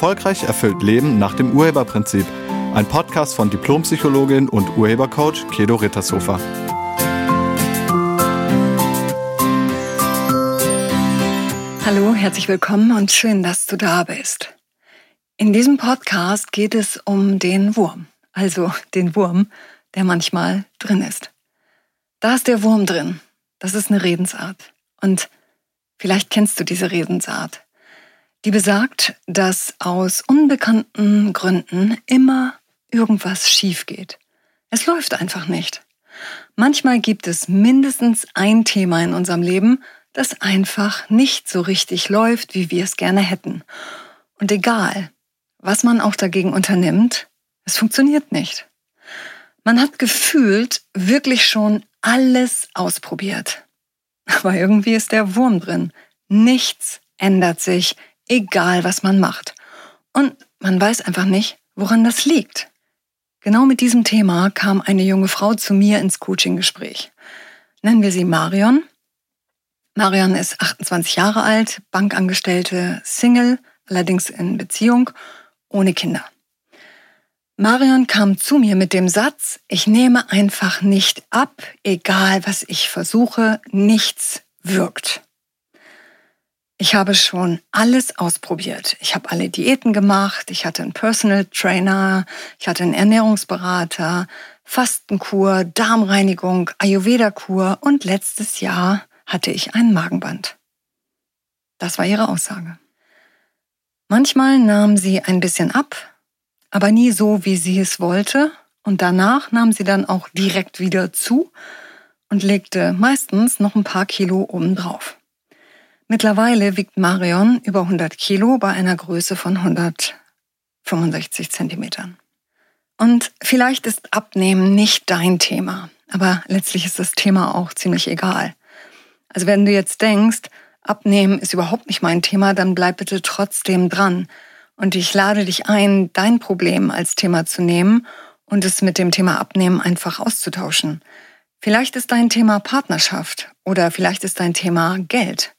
Erfolgreich erfüllt Leben nach dem Urheberprinzip. Ein Podcast von Diplompsychologin und Urhebercoach Kedo Rittershofer. Hallo, herzlich willkommen und schön, dass du da bist. In diesem Podcast geht es um den Wurm, also den Wurm, der manchmal drin ist. Da ist der Wurm drin. Das ist eine Redensart. Und vielleicht kennst du diese Redensart die besagt, dass aus unbekannten Gründen immer irgendwas schief geht. Es läuft einfach nicht. Manchmal gibt es mindestens ein Thema in unserem Leben, das einfach nicht so richtig läuft, wie wir es gerne hätten. Und egal, was man auch dagegen unternimmt, es funktioniert nicht. Man hat gefühlt wirklich schon alles ausprobiert. Aber irgendwie ist der Wurm drin. Nichts ändert sich, egal was man macht. Und man weiß einfach nicht, woran das liegt. Genau mit diesem Thema kam eine junge Frau zu mir ins Coaching-Gespräch. Nennen wir sie Marion. Marion ist 28 Jahre alt, Bankangestellte, Single, allerdings in Beziehung, ohne Kinder. Marion kam zu mir mit dem Satz, ich nehme einfach nicht ab, egal was ich versuche, nichts wirkt. Ich habe schon alles ausprobiert. Ich habe alle Diäten gemacht, ich hatte einen Personal Trainer, ich hatte einen Ernährungsberater, Fastenkur, Darmreinigung, Ayurveda-Kur und letztes Jahr hatte ich ein Magenband. Das war ihre Aussage. Manchmal nahm sie ein bisschen ab, aber nie so, wie sie es wollte, und danach nahm sie dann auch direkt wieder zu und legte meistens noch ein paar Kilo obendrauf. Mittlerweile wiegt Marion über 100 Kilo bei einer Größe von 165 Zentimetern. Und vielleicht ist Abnehmen nicht dein Thema, aber letztlich ist das Thema auch ziemlich egal. Also wenn du jetzt denkst, Abnehmen ist überhaupt nicht mein Thema, dann bleib bitte trotzdem dran. Und ich lade dich ein, dein Problem als Thema zu nehmen und es mit dem Thema Abnehmen einfach auszutauschen. Vielleicht ist dein Thema Partnerschaft oder vielleicht ist dein Thema Geld.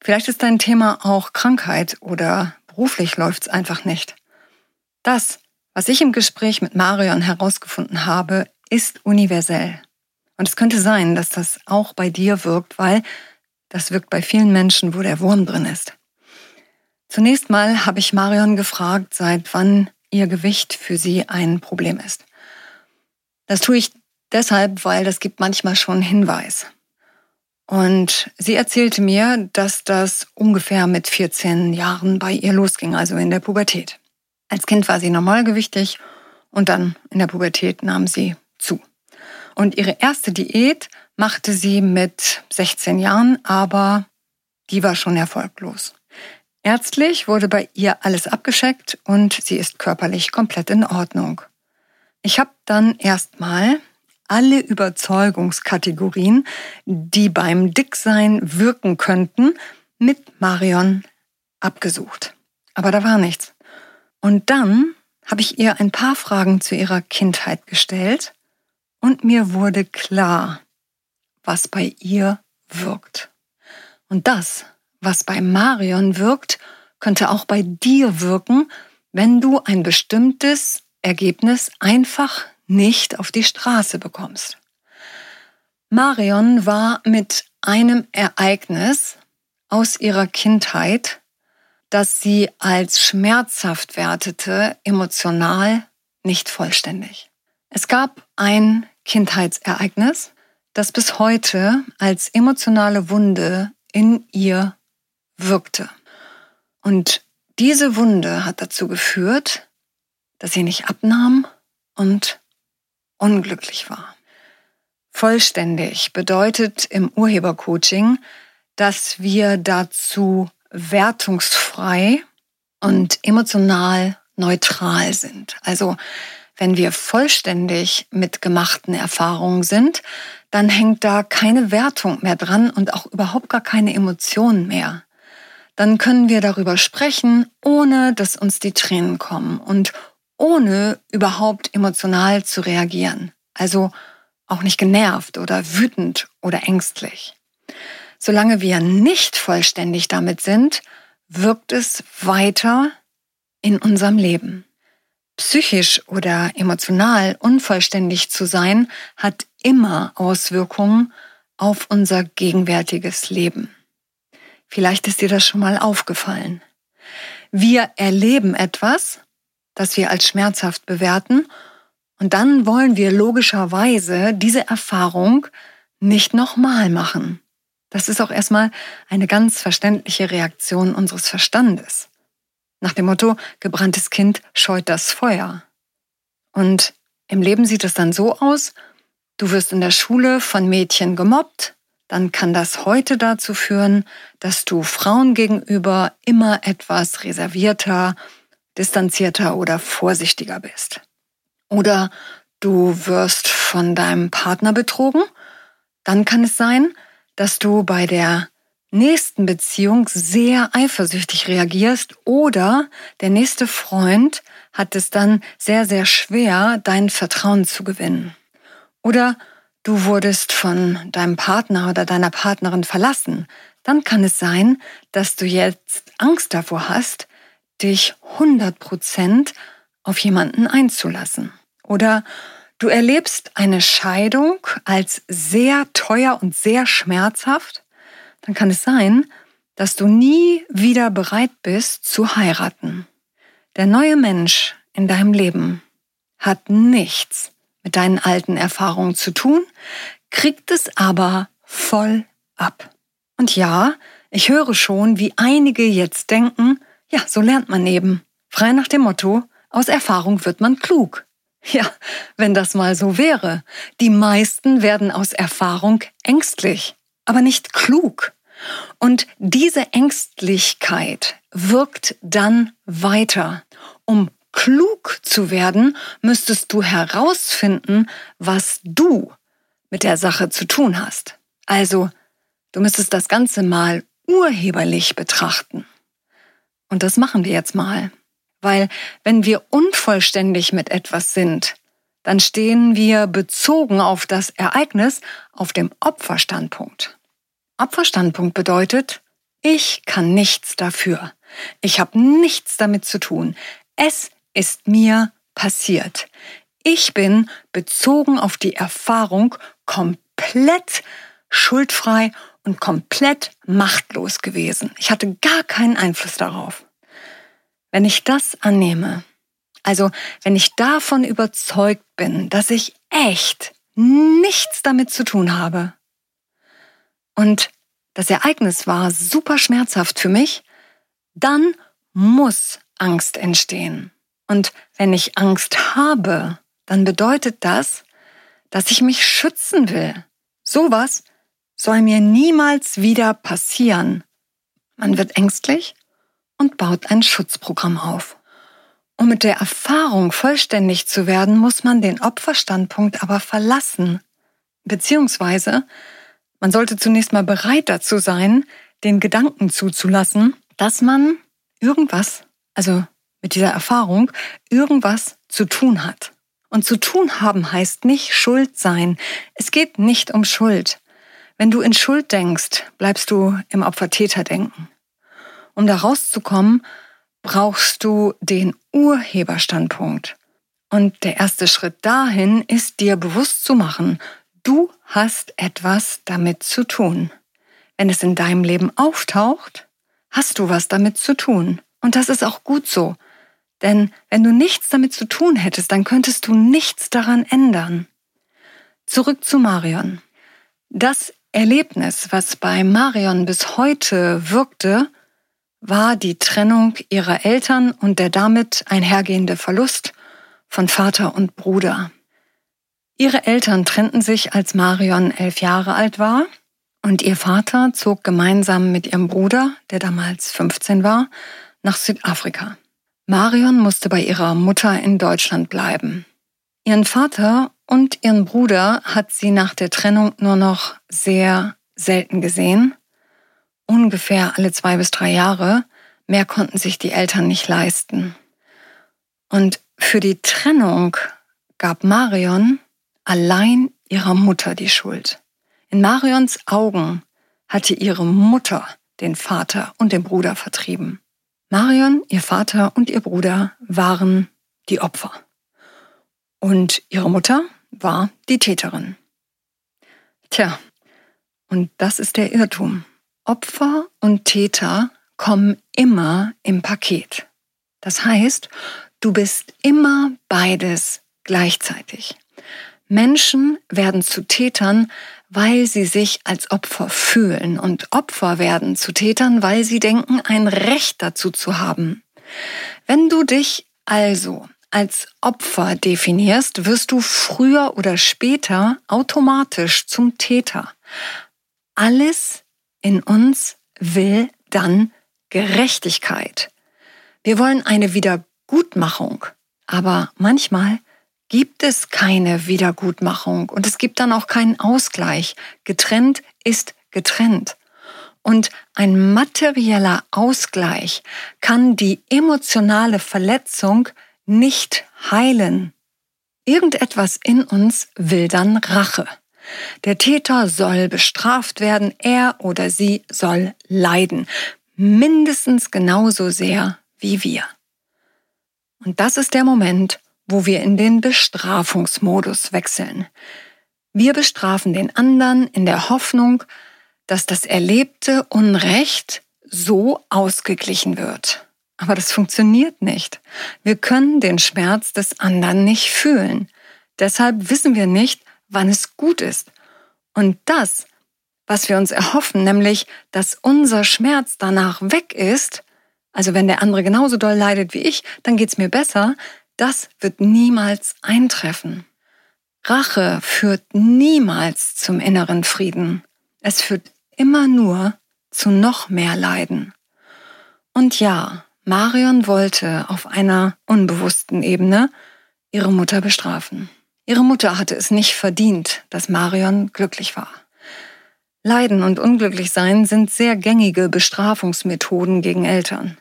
Vielleicht ist dein Thema auch Krankheit oder beruflich läuft's einfach nicht. Das, was ich im Gespräch mit Marion herausgefunden habe, ist universell. Und es könnte sein, dass das auch bei dir wirkt, weil das wirkt bei vielen Menschen, wo der Wurm drin ist. Zunächst mal habe ich Marion gefragt, seit wann ihr Gewicht für sie ein Problem ist. Das tue ich deshalb, weil das gibt manchmal schon Hinweis. Und sie erzählte mir, dass das ungefähr mit 14 Jahren bei ihr losging, also in der Pubertät. Als Kind war sie normalgewichtig und dann in der Pubertät nahm sie zu. Und ihre erste Diät machte sie mit 16 Jahren, aber die war schon erfolglos. Ärztlich wurde bei ihr alles abgescheckt und sie ist körperlich komplett in Ordnung. Ich habe dann erstmal alle Überzeugungskategorien, die beim Dicksein wirken könnten, mit Marion abgesucht. Aber da war nichts. Und dann habe ich ihr ein paar Fragen zu ihrer Kindheit gestellt und mir wurde klar, was bei ihr wirkt. Und das, was bei Marion wirkt, könnte auch bei dir wirken, wenn du ein bestimmtes Ergebnis einfach nicht auf die Straße bekommst. Marion war mit einem Ereignis aus ihrer Kindheit, das sie als schmerzhaft wertete, emotional nicht vollständig. Es gab ein Kindheitsereignis, das bis heute als emotionale Wunde in ihr wirkte. Und diese Wunde hat dazu geführt, dass sie nicht abnahm und unglücklich war. Vollständig bedeutet im Urhebercoaching, dass wir dazu wertungsfrei und emotional neutral sind. Also wenn wir vollständig mit gemachten Erfahrungen sind, dann hängt da keine Wertung mehr dran und auch überhaupt gar keine Emotionen mehr. Dann können wir darüber sprechen, ohne dass uns die Tränen kommen und ohne überhaupt emotional zu reagieren. Also auch nicht genervt oder wütend oder ängstlich. Solange wir nicht vollständig damit sind, wirkt es weiter in unserem Leben. Psychisch oder emotional unvollständig zu sein, hat immer Auswirkungen auf unser gegenwärtiges Leben. Vielleicht ist dir das schon mal aufgefallen. Wir erleben etwas, das wir als schmerzhaft bewerten, und dann wollen wir logischerweise diese Erfahrung nicht nochmal machen. Das ist auch erstmal eine ganz verständliche Reaktion unseres Verstandes. Nach dem Motto, gebranntes Kind scheut das Feuer. Und im Leben sieht es dann so aus, du wirst in der Schule von Mädchen gemobbt, dann kann das heute dazu führen, dass du Frauen gegenüber immer etwas reservierter, distanzierter oder vorsichtiger bist. Oder du wirst von deinem Partner betrogen, dann kann es sein, dass du bei der nächsten Beziehung sehr eifersüchtig reagierst oder der nächste Freund hat es dann sehr, sehr schwer, dein Vertrauen zu gewinnen. Oder du wurdest von deinem Partner oder deiner Partnerin verlassen. Dann kann es sein, dass du jetzt Angst davor hast, dich 100% auf jemanden einzulassen. Oder du erlebst eine Scheidung als sehr teuer und sehr schmerzhaft dann kann es sein, dass du nie wieder bereit bist zu heiraten. Der neue Mensch in deinem Leben hat nichts mit deinen alten Erfahrungen zu tun, kriegt es aber voll ab. Und ja, ich höre schon, wie einige jetzt denken, ja, so lernt man eben. Frei nach dem Motto, aus Erfahrung wird man klug. Ja, wenn das mal so wäre. Die meisten werden aus Erfahrung ängstlich, aber nicht klug. Und diese Ängstlichkeit wirkt dann weiter. Um klug zu werden, müsstest du herausfinden, was du mit der Sache zu tun hast. Also, du müsstest das Ganze mal urheberlich betrachten. Und das machen wir jetzt mal. Weil wenn wir unvollständig mit etwas sind, dann stehen wir bezogen auf das Ereignis auf dem Opferstandpunkt. Opferstandpunkt bedeutet, ich kann nichts dafür. Ich habe nichts damit zu tun. Es ist mir passiert. Ich bin bezogen auf die Erfahrung komplett schuldfrei und komplett machtlos gewesen. Ich hatte gar keinen Einfluss darauf. Wenn ich das annehme, also wenn ich davon überzeugt bin, dass ich echt nichts damit zu tun habe, und das Ereignis war super schmerzhaft für mich, dann muss Angst entstehen. Und wenn ich Angst habe, dann bedeutet das, dass ich mich schützen will. Sowas soll mir niemals wieder passieren. Man wird ängstlich und baut ein Schutzprogramm auf. Um mit der Erfahrung vollständig zu werden, muss man den Opferstandpunkt aber verlassen. Beziehungsweise man sollte zunächst mal bereit dazu sein, den Gedanken zuzulassen, dass man irgendwas, also mit dieser Erfahrung, irgendwas zu tun hat. Und zu tun haben heißt nicht Schuld sein. Es geht nicht um Schuld. Wenn du in Schuld denkst, bleibst du im Opfer-Täter-Denken. Um da rauszukommen, brauchst du den Urheberstandpunkt. Und der erste Schritt dahin ist dir bewusst zu machen, Du hast etwas damit zu tun. Wenn es in deinem Leben auftaucht, hast du was damit zu tun. Und das ist auch gut so. Denn wenn du nichts damit zu tun hättest, dann könntest du nichts daran ändern. Zurück zu Marion. Das Erlebnis, was bei Marion bis heute wirkte, war die Trennung ihrer Eltern und der damit einhergehende Verlust von Vater und Bruder. Ihre Eltern trennten sich, als Marion elf Jahre alt war, und ihr Vater zog gemeinsam mit ihrem Bruder, der damals 15 war, nach Südafrika. Marion musste bei ihrer Mutter in Deutschland bleiben. Ihren Vater und ihren Bruder hat sie nach der Trennung nur noch sehr selten gesehen, ungefähr alle zwei bis drei Jahre. Mehr konnten sich die Eltern nicht leisten. Und für die Trennung gab Marion allein ihrer Mutter die Schuld. In Marions Augen hatte ihre Mutter den Vater und den Bruder vertrieben. Marion, ihr Vater und ihr Bruder waren die Opfer. Und ihre Mutter war die Täterin. Tja, und das ist der Irrtum. Opfer und Täter kommen immer im Paket. Das heißt, du bist immer beides gleichzeitig. Menschen werden zu Tätern, weil sie sich als Opfer fühlen und Opfer werden zu Tätern, weil sie denken, ein Recht dazu zu haben. Wenn du dich also als Opfer definierst, wirst du früher oder später automatisch zum Täter. Alles in uns will dann Gerechtigkeit. Wir wollen eine Wiedergutmachung, aber manchmal gibt es keine Wiedergutmachung und es gibt dann auch keinen Ausgleich. Getrennt ist getrennt. Und ein materieller Ausgleich kann die emotionale Verletzung nicht heilen. Irgendetwas in uns will dann Rache. Der Täter soll bestraft werden, er oder sie soll leiden, mindestens genauso sehr wie wir. Und das ist der Moment, wo wir in den Bestrafungsmodus wechseln. Wir bestrafen den anderen in der Hoffnung, dass das erlebte Unrecht so ausgeglichen wird. Aber das funktioniert nicht. Wir können den Schmerz des anderen nicht fühlen. Deshalb wissen wir nicht, wann es gut ist. Und das, was wir uns erhoffen, nämlich, dass unser Schmerz danach weg ist, also wenn der andere genauso doll leidet wie ich, dann geht's mir besser, das wird niemals eintreffen. Rache führt niemals zum inneren Frieden. Es führt immer nur zu noch mehr Leiden. Und ja, Marion wollte auf einer unbewussten Ebene ihre Mutter bestrafen. Ihre Mutter hatte es nicht verdient, dass Marion glücklich war. Leiden und Unglücklichsein sind sehr gängige Bestrafungsmethoden gegen Eltern.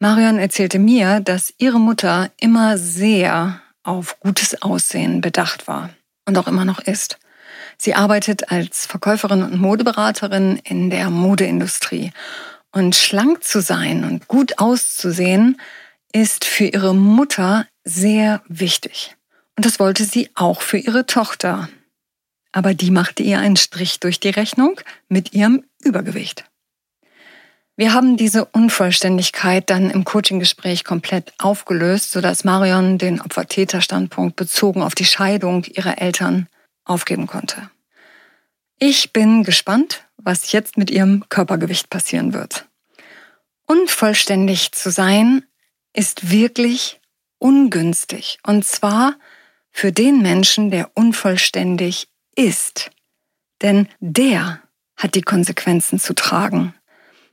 Marion erzählte mir, dass ihre Mutter immer sehr auf gutes Aussehen bedacht war und auch immer noch ist. Sie arbeitet als Verkäuferin und Modeberaterin in der Modeindustrie. Und schlank zu sein und gut auszusehen ist für ihre Mutter sehr wichtig. Und das wollte sie auch für ihre Tochter. Aber die machte ihr einen Strich durch die Rechnung mit ihrem Übergewicht. Wir haben diese Unvollständigkeit dann im Coaching-Gespräch komplett aufgelöst, sodass Marion den Opfer-Täter-Standpunkt bezogen auf die Scheidung ihrer Eltern aufgeben konnte. Ich bin gespannt, was jetzt mit ihrem Körpergewicht passieren wird. Unvollständig zu sein ist wirklich ungünstig. Und zwar für den Menschen, der unvollständig ist. Denn der hat die Konsequenzen zu tragen.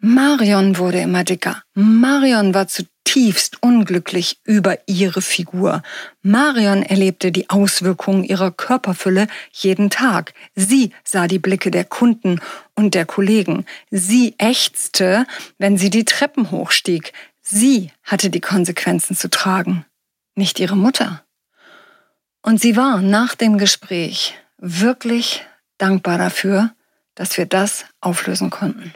Marion wurde immer dicker. Marion war zutiefst unglücklich über ihre Figur. Marion erlebte die Auswirkungen ihrer Körperfülle jeden Tag. Sie sah die Blicke der Kunden und der Kollegen. Sie ächzte, wenn sie die Treppen hochstieg. Sie hatte die Konsequenzen zu tragen, nicht ihre Mutter. Und sie war nach dem Gespräch wirklich dankbar dafür, dass wir das auflösen konnten.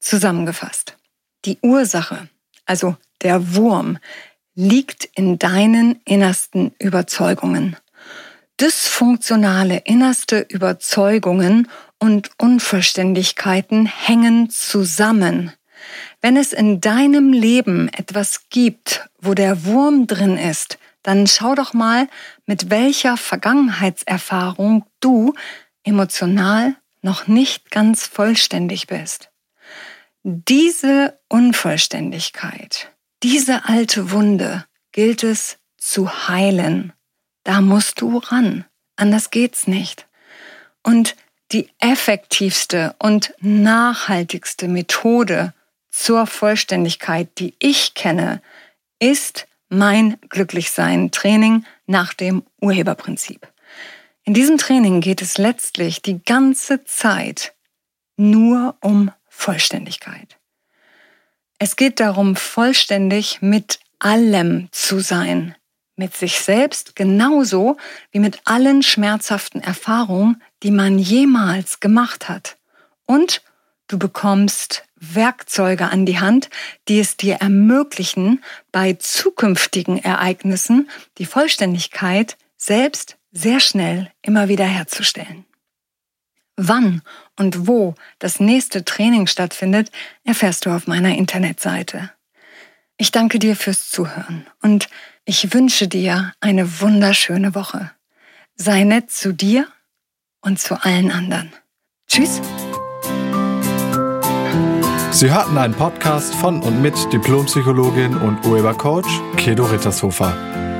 Zusammengefasst. Die Ursache, also der Wurm, liegt in deinen innersten Überzeugungen. Dysfunktionale innerste Überzeugungen und Unvollständigkeiten hängen zusammen. Wenn es in deinem Leben etwas gibt, wo der Wurm drin ist, dann schau doch mal, mit welcher Vergangenheitserfahrung du emotional noch nicht ganz vollständig bist. Diese Unvollständigkeit, diese alte Wunde gilt es zu heilen. Da musst du ran. Anders geht's nicht. Und die effektivste und nachhaltigste Methode zur Vollständigkeit, die ich kenne, ist mein Glücklichsein Training nach dem Urheberprinzip. In diesem Training geht es letztlich die ganze Zeit nur um Vollständigkeit. Es geht darum, vollständig mit allem zu sein, mit sich selbst genauso wie mit allen schmerzhaften Erfahrungen, die man jemals gemacht hat. Und du bekommst Werkzeuge an die Hand, die es dir ermöglichen, bei zukünftigen Ereignissen die Vollständigkeit selbst sehr schnell immer wieder herzustellen. Wann und wo das nächste Training stattfindet, erfährst du auf meiner Internetseite. Ich danke dir fürs Zuhören und ich wünsche dir eine wunderschöne Woche. Sei nett zu dir und zu allen anderen. Tschüss. Sie hörten einen Podcast von und mit Diplompsychologin und Urhebercoach Kedo Rittershofer.